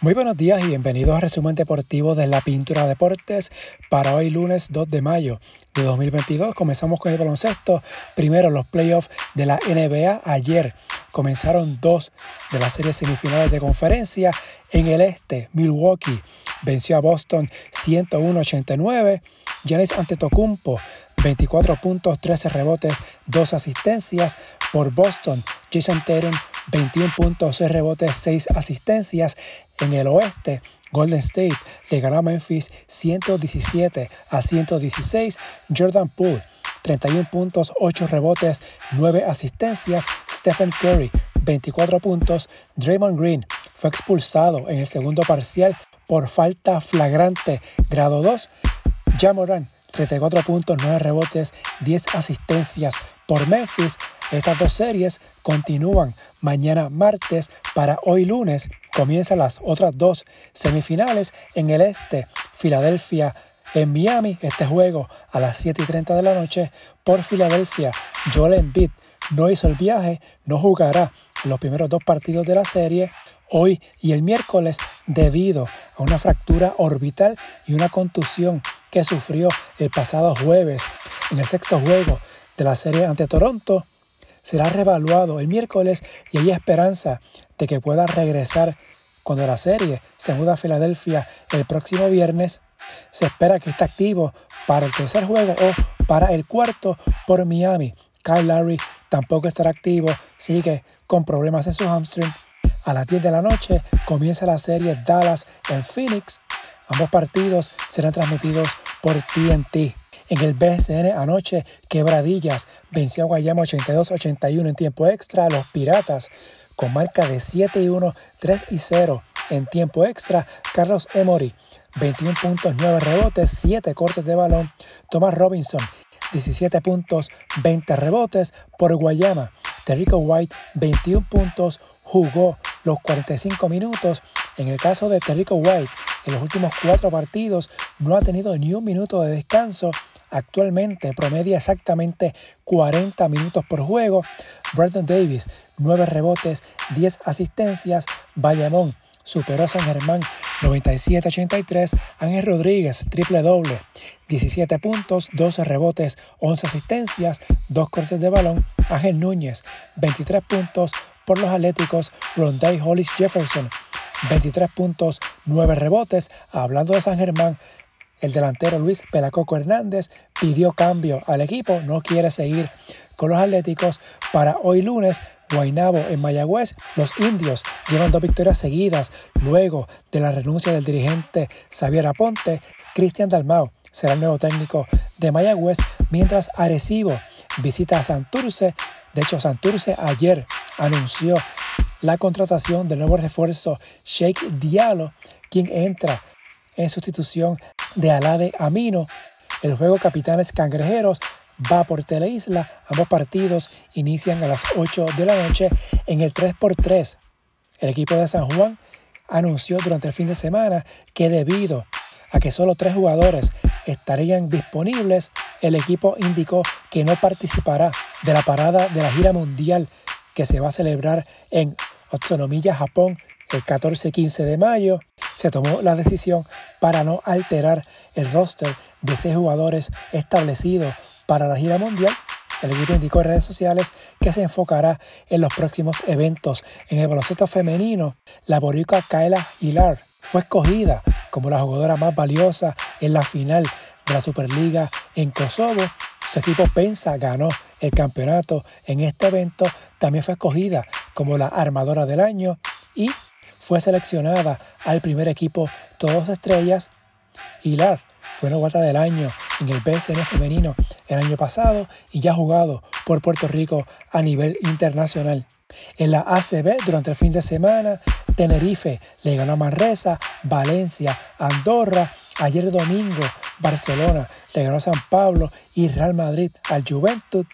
Muy buenos días y bienvenidos a Resumen Deportivo de la Pintura Deportes para hoy lunes 2 de mayo de 2022. Comenzamos con el baloncesto. Primero los playoffs de la NBA. Ayer comenzaron dos de las series semifinales de conferencia. En el este, Milwaukee venció a Boston 101-89. Giannis Antetokounmpo 24 puntos, 13 rebotes, 2 asistencias por Boston. Jason Tatum 21 puntos, 6 rebotes, 6 asistencias. En el oeste, Golden State le ganó a Memphis 117 a 116. Jordan Poole, 31 puntos, 8 rebotes, 9 asistencias. Stephen Curry, 24 puntos. Draymond Green fue expulsado en el segundo parcial por falta flagrante grado 2. Jamoran, 34 puntos, 9 rebotes, 10 asistencias por Memphis. Estas dos series continúan mañana martes para hoy lunes. Comienzan las otras dos semifinales en el este. Filadelfia en Miami. Este juego a las 7 y 30 de la noche por Filadelfia. Joel Embiid no hizo el viaje, no jugará los primeros dos partidos de la serie hoy y el miércoles debido a una fractura orbital y una contusión que sufrió el pasado jueves en el sexto juego de la serie ante Toronto será revaluado el miércoles y hay esperanza de que pueda regresar cuando la serie se muda a Filadelfia el próximo viernes. Se espera que esté activo para el tercer juego o para el cuarto por Miami. Kyle Larry tampoco estará activo, sigue con problemas en su hamstring. A las 10 de la noche comienza la serie Dallas en Phoenix. Ambos partidos serán transmitidos por TNT. En el BSN anoche, Quebradillas venció a Guayama 82-81 en tiempo extra. Los Piratas, con marca de 7 y 1, 3 y 0 en tiempo extra. Carlos Emory, 21 puntos, 9 rebotes, 7 cortes de balón. Thomas Robinson, 17 puntos, 20 rebotes por Guayama. Terrico White, 21 puntos, jugó los 45 minutos. En el caso de Terrico White, en los últimos cuatro partidos no ha tenido ni un minuto de descanso Actualmente promedia exactamente 40 minutos por juego. Brandon Davis, 9 rebotes, 10 asistencias. Bayamón superó a San Germán 97-83. Ángel Rodríguez, triple doble, 17 puntos, 12 rebotes, 11 asistencias, 2 cortes de balón. Ángel Núñez, 23 puntos por los Atléticos. Rondé Hollis Jefferson, 23 puntos, 9 rebotes. Hablando de San Germán, el delantero Luis Pelacoco Hernández pidió cambio al equipo, no quiere seguir con los Atléticos para hoy lunes. Guainabo en Mayagüez, los indios llevan dos victorias seguidas luego de la renuncia del dirigente Xavier Aponte. Cristian Dalmau será el nuevo técnico de Mayagüez, mientras Arecibo visita a Santurce. De hecho, Santurce ayer anunció la contratación del nuevo refuerzo Sheikh Diallo, quien entra en sustitución de Alade Amino. El juego Capitanes Cangrejeros va por Teleisla. Ambos partidos inician a las 8 de la noche en el 3x3. El equipo de San Juan anunció durante el fin de semana que debido a que solo tres jugadores estarían disponibles, el equipo indicó que no participará de la parada de la gira mundial que se va a celebrar en Otsunomiya, Japón, el 14 y 15 de mayo se tomó la decisión para no alterar el roster de seis jugadores establecidos para la gira mundial. El equipo indicó en redes sociales que se enfocará en los próximos eventos. En el baloncesto femenino, la boricua Kaela Hilar fue escogida como la jugadora más valiosa en la final de la Superliga en Kosovo. Su equipo Pensa ganó el campeonato en este evento. También fue escogida como la armadora del año y fue seleccionada al primer equipo Todos Estrellas. Hilar fue novata del año en el BCN femenino el año pasado y ya jugado por Puerto Rico a nivel internacional. En la ACB durante el fin de semana, Tenerife le ganó a Manresa, Valencia, Andorra, ayer domingo Barcelona le ganó a San Pablo y Real Madrid al Juventud,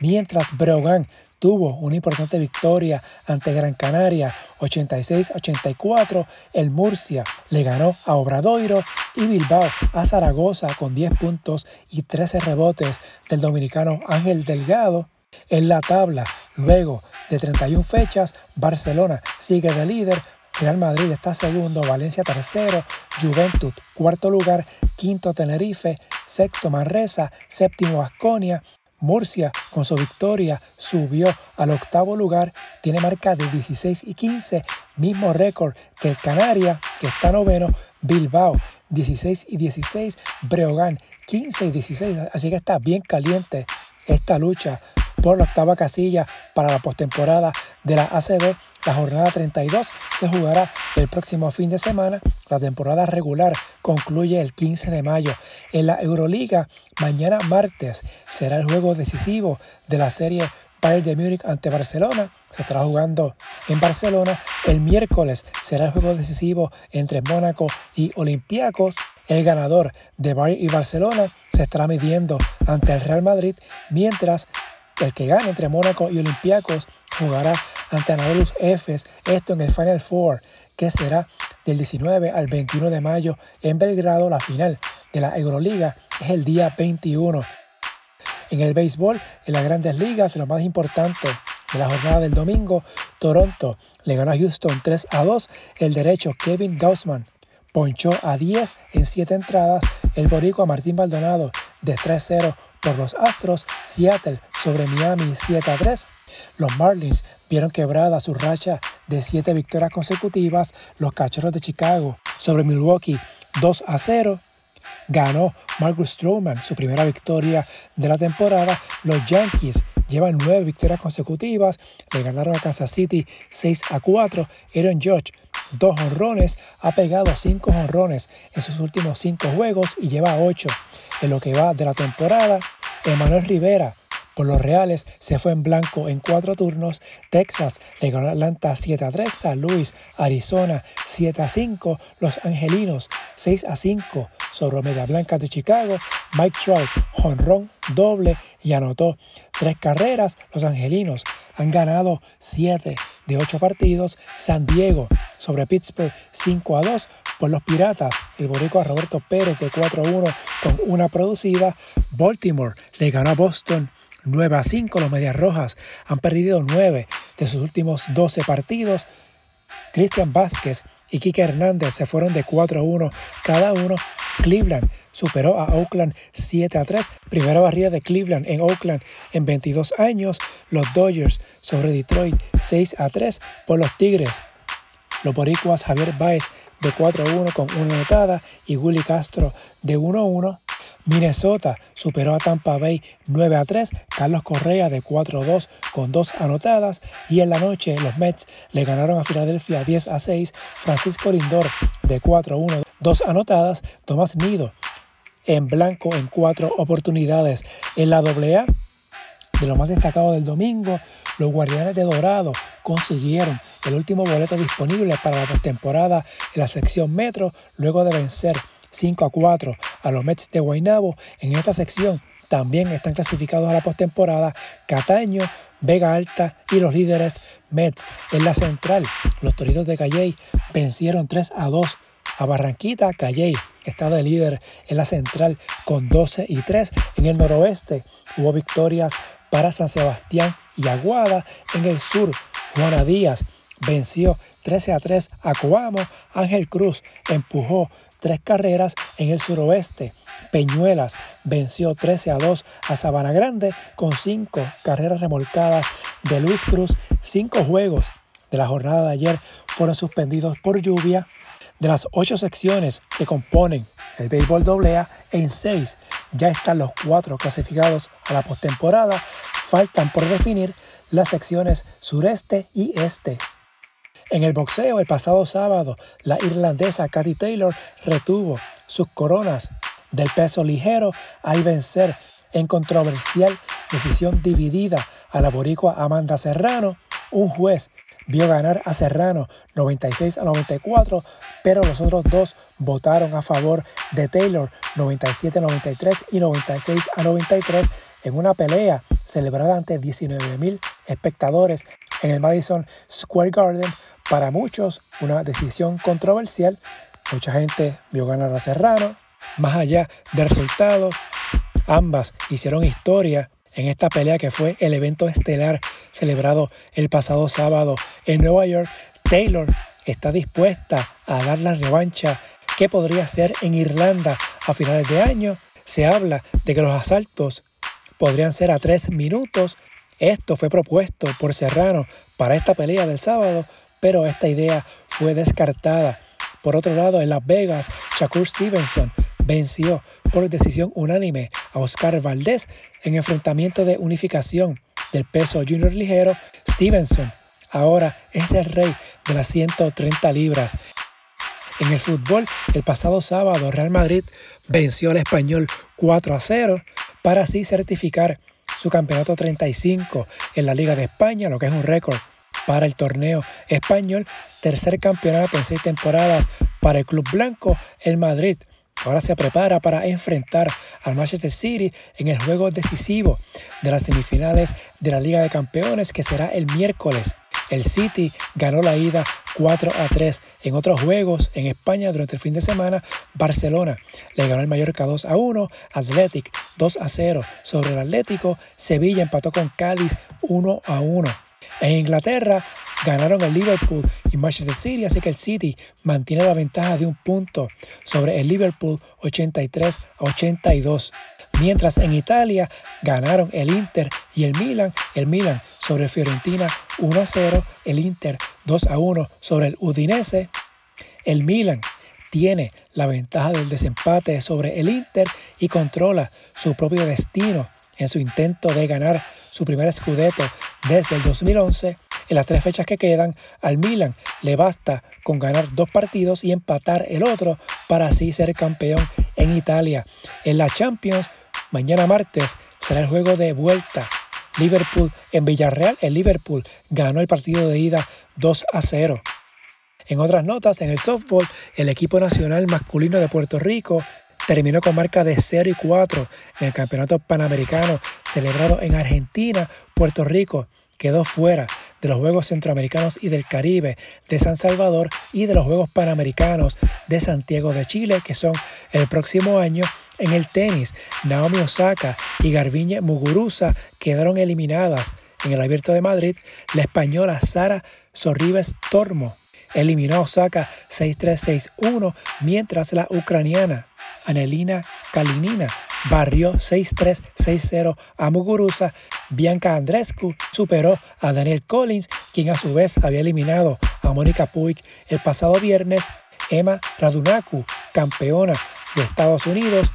mientras Brogan tuvo una importante victoria ante Gran Canaria 86-84. El Murcia le ganó a Obradoiro y Bilbao a Zaragoza con 10 puntos y 13 rebotes del dominicano Ángel Delgado. En la tabla, luego de 31 fechas, Barcelona sigue de líder Real Madrid está segundo, Valencia tercero, Juventud cuarto lugar, quinto Tenerife, sexto Manresa, séptimo Asconia, Murcia, con su victoria, subió al octavo lugar, tiene marca de 16 y 15, mismo récord que el Canaria, que está noveno, Bilbao, 16 y 16, Breogán, 15 y 16, así que está bien caliente esta lucha por la octava casilla para la postemporada de la ACB. La jornada 32 se jugará el próximo fin de semana. La temporada regular concluye el 15 de mayo. En la Euroliga, mañana martes será el juego decisivo de la serie Bayern de Múnich ante Barcelona. Se estará jugando en Barcelona. El miércoles será el juego decisivo entre Mónaco y Olympiacos. El ganador de Bayern y Barcelona se estará midiendo ante el Real Madrid, mientras el que gane entre Mónaco y Olympiacos jugará ante Anadolus Efes, esto en el Final Four, que será del 19 al 21 de mayo en Belgrado. La final de la Euroliga es el día 21. En el béisbol, en las grandes ligas, lo más importante de la jornada del domingo, Toronto le ganó a Houston 3 a 2. El derecho Kevin Gaussman ponchó a 10 en 7 entradas. El boricua Martín Baldonado de 3-0 por los Astros. Seattle sobre Miami 7 a 3. Los Marlins vieron quebrada su racha de 7 victorias consecutivas. Los Cachorros de Chicago sobre Milwaukee 2 a 0 ganó Marcus Stroman su primera victoria de la temporada. Los Yankees llevan nueve victorias consecutivas, le ganaron a Kansas City 6 a 4. Aaron Judge, dos honrones, ha pegado cinco honrones en sus últimos cinco juegos y lleva 8 en lo que va de la temporada. Emanuel Rivera, por los Reales se fue en blanco en cuatro turnos. Texas le ganó a Atlanta 7 a 3. San Luis, Arizona 7 a 5. Los Angelinos 6 a 5 sobre Media Blanca de Chicago. Mike Trout, honrón doble y anotó tres carreras. Los Angelinos han ganado 7 de 8 partidos. San Diego sobre Pittsburgh 5 a 2 por los Piratas. El boricua Roberto Pérez de 4 a 1 con una producida. Baltimore le ganó a Boston 9 a 5. Los Medias Rojas han perdido 9 de sus últimos 12 partidos. Cristian Vázquez y Kike Hernández se fueron de 4 a 1 cada uno. Cleveland superó a Oakland 7 a 3. Primera barrida de Cleveland en Oakland en 22 años. Los Dodgers sobre Detroit 6 a 3 por los Tigres. Los boricuas Javier Baez de 4 a 1 con una anotada y Willy Castro de 1 a 1 Minnesota superó a Tampa Bay 9 a 3, Carlos Correa de 4 a 2 con dos anotadas y en la noche los Mets le ganaron a Filadelfia 10 a 6, Francisco Lindor de 4 a 1, dos anotadas, Tomás Nido en blanco en cuatro oportunidades. En la AA, de lo más destacado del domingo, los Guardianes de Dorado consiguieron el último boleto disponible para la temporada en la sección Metro luego de vencer 5 a 4 a los Mets de Guaynabo. En esta sección también están clasificados a la postemporada Cataño, Vega Alta y los líderes Mets. En la central, los Toritos de Calley vencieron 3 a 2 a Barranquita. Calley está de líder en la central con 12 y 3. En el noroeste hubo victorias para San Sebastián y Aguada. En el sur, Juana Díaz venció 13 a 3 a Coamo. Ángel Cruz empujó tres carreras en el suroeste. Peñuelas venció 13 a 2 a Sabana Grande con cinco carreras remolcadas de Luis Cruz. Cinco juegos de la jornada de ayer fueron suspendidos por lluvia. De las ocho secciones que componen el béisbol AA, en seis ya están los cuatro clasificados a la postemporada. Faltan por definir las secciones sureste y este. En el boxeo, el pasado sábado, la irlandesa Katy Taylor retuvo sus coronas del peso ligero al vencer en controversial decisión dividida a la boricua Amanda Serrano. Un juez vio ganar a Serrano 96 a 94, pero los otros dos votaron a favor de Taylor 97 a 93 y 96 a 93 en una pelea celebrada ante 19.000 espectadores en el Madison Square Garden para muchos, una decisión controversial. Mucha gente vio ganar a Serrano. Más allá del resultado, ambas hicieron historia en esta pelea que fue el evento estelar celebrado el pasado sábado en Nueva York. Taylor está dispuesta a dar la revancha que podría ser en Irlanda a finales de año. Se habla de que los asaltos podrían ser a tres minutos. Esto fue propuesto por Serrano para esta pelea del sábado, pero esta idea fue descartada. Por otro lado, en Las Vegas, Shakur Stevenson venció por decisión unánime a Oscar Valdés en enfrentamiento de unificación del peso junior ligero. Stevenson ahora es el rey de las 130 libras. En el fútbol, el pasado sábado Real Madrid venció al español 4 a 0 para así certificar su campeonato 35 en la Liga de España, lo que es un récord para el torneo español, tercer campeonato en seis temporadas para el Club Blanco, el Madrid. Ahora se prepara para enfrentar al Manchester City en el juego decisivo de las semifinales de la Liga de Campeones que será el miércoles. El City ganó la ida 4 a 3. En otros juegos en España durante el fin de semana, Barcelona le ganó el Mallorca 2 a 1, Athletic 2 a 0 sobre el Atlético, Sevilla empató con Cádiz 1 a 1. En Inglaterra ganaron el Liverpool y Manchester City, así que el City mantiene la ventaja de un punto sobre el Liverpool 83 a 82. Mientras en Italia ganaron el Inter y el Milan, el Milan sobre Fiorentina 1 a 0, el Inter 2 a 1 sobre el Udinese. El Milan tiene la ventaja del desempate sobre el Inter y controla su propio destino en su intento de ganar su primer escudeto desde el 2011. En las tres fechas que quedan, al Milan le basta con ganar dos partidos y empatar el otro para así ser campeón en Italia. En la Champions, mañana martes será el juego de vuelta. Liverpool en Villarreal, el Liverpool ganó el partido de ida 2 a 0. En otras notas, en el softball, el equipo nacional masculino de Puerto Rico terminó con marca de 0 y 4 en el Campeonato Panamericano celebrado en Argentina. Puerto Rico quedó fuera de los Juegos Centroamericanos y del Caribe de San Salvador y de los Juegos Panamericanos de Santiago de Chile, que son el próximo año. En el tenis, Naomi Osaka y Garbiñe Muguruza quedaron eliminadas. En el Abierto de Madrid, la española Sara Sorribes Tormo eliminó a Osaka 6-3-6-1, mientras la ucraniana Anelina Kalinina barrió 6-3-6-0 a Muguruza. Bianca Andrescu superó a Daniel Collins, quien a su vez había eliminado a Mónica Puig el pasado viernes. Emma Radunaku, campeona de Estados Unidos,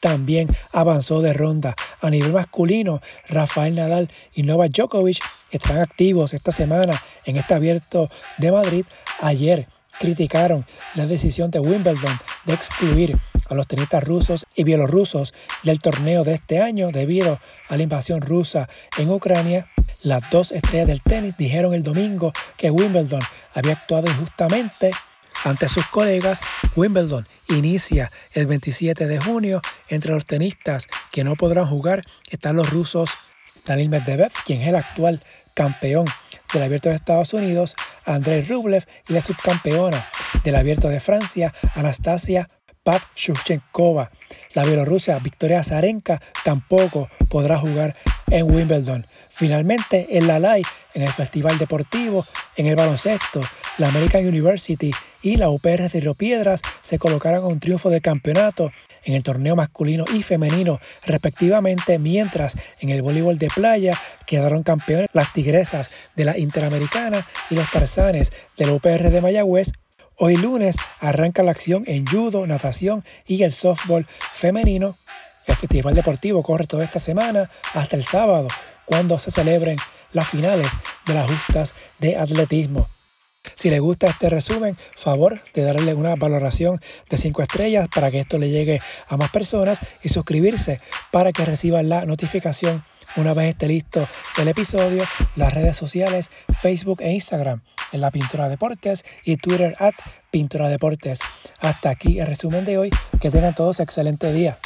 también avanzó de ronda. A nivel masculino, Rafael Nadal y Novak Djokovic están activos esta semana en este abierto de Madrid. Ayer criticaron la decisión de Wimbledon de excluir a los tenistas rusos y bielorrusos del torneo de este año debido a la invasión rusa en Ucrania. Las dos estrellas del tenis dijeron el domingo que Wimbledon había actuado injustamente ante sus colegas. Wimbledon inicia el 27 de junio. Entre los tenistas que no podrán jugar están los rusos Daniil Medvedev, quien es el actual campeón del Abierto de Estados Unidos, Andrei Rublev y la subcampeona del Abierto de Francia, Anastasia Pav Shuchenkova. La bielorrusia Victoria Zarenka tampoco podrá jugar en Wimbledon. Finalmente, en la LAI, en el Festival Deportivo, en el baloncesto, la American University y la UPR de Río Piedras se colocaron a un triunfo de campeonato en el torneo masculino y femenino respectivamente, mientras en el voleibol de playa quedaron campeones las Tigresas de la Interamericana y los Tarzanes de la UPR de Mayagüez Hoy lunes arranca la acción en judo, natación y el softball femenino. El Festival Deportivo corre toda esta semana hasta el sábado, cuando se celebren las finales de las justas de atletismo. Si le gusta este resumen, favor de darle una valoración de 5 estrellas para que esto le llegue a más personas y suscribirse para que reciban la notificación una vez esté listo el episodio, las redes sociales, Facebook e Instagram en la Pintura Deportes y Twitter at Pintura Deportes. Hasta aquí el resumen de hoy. Que tengan todos excelente día.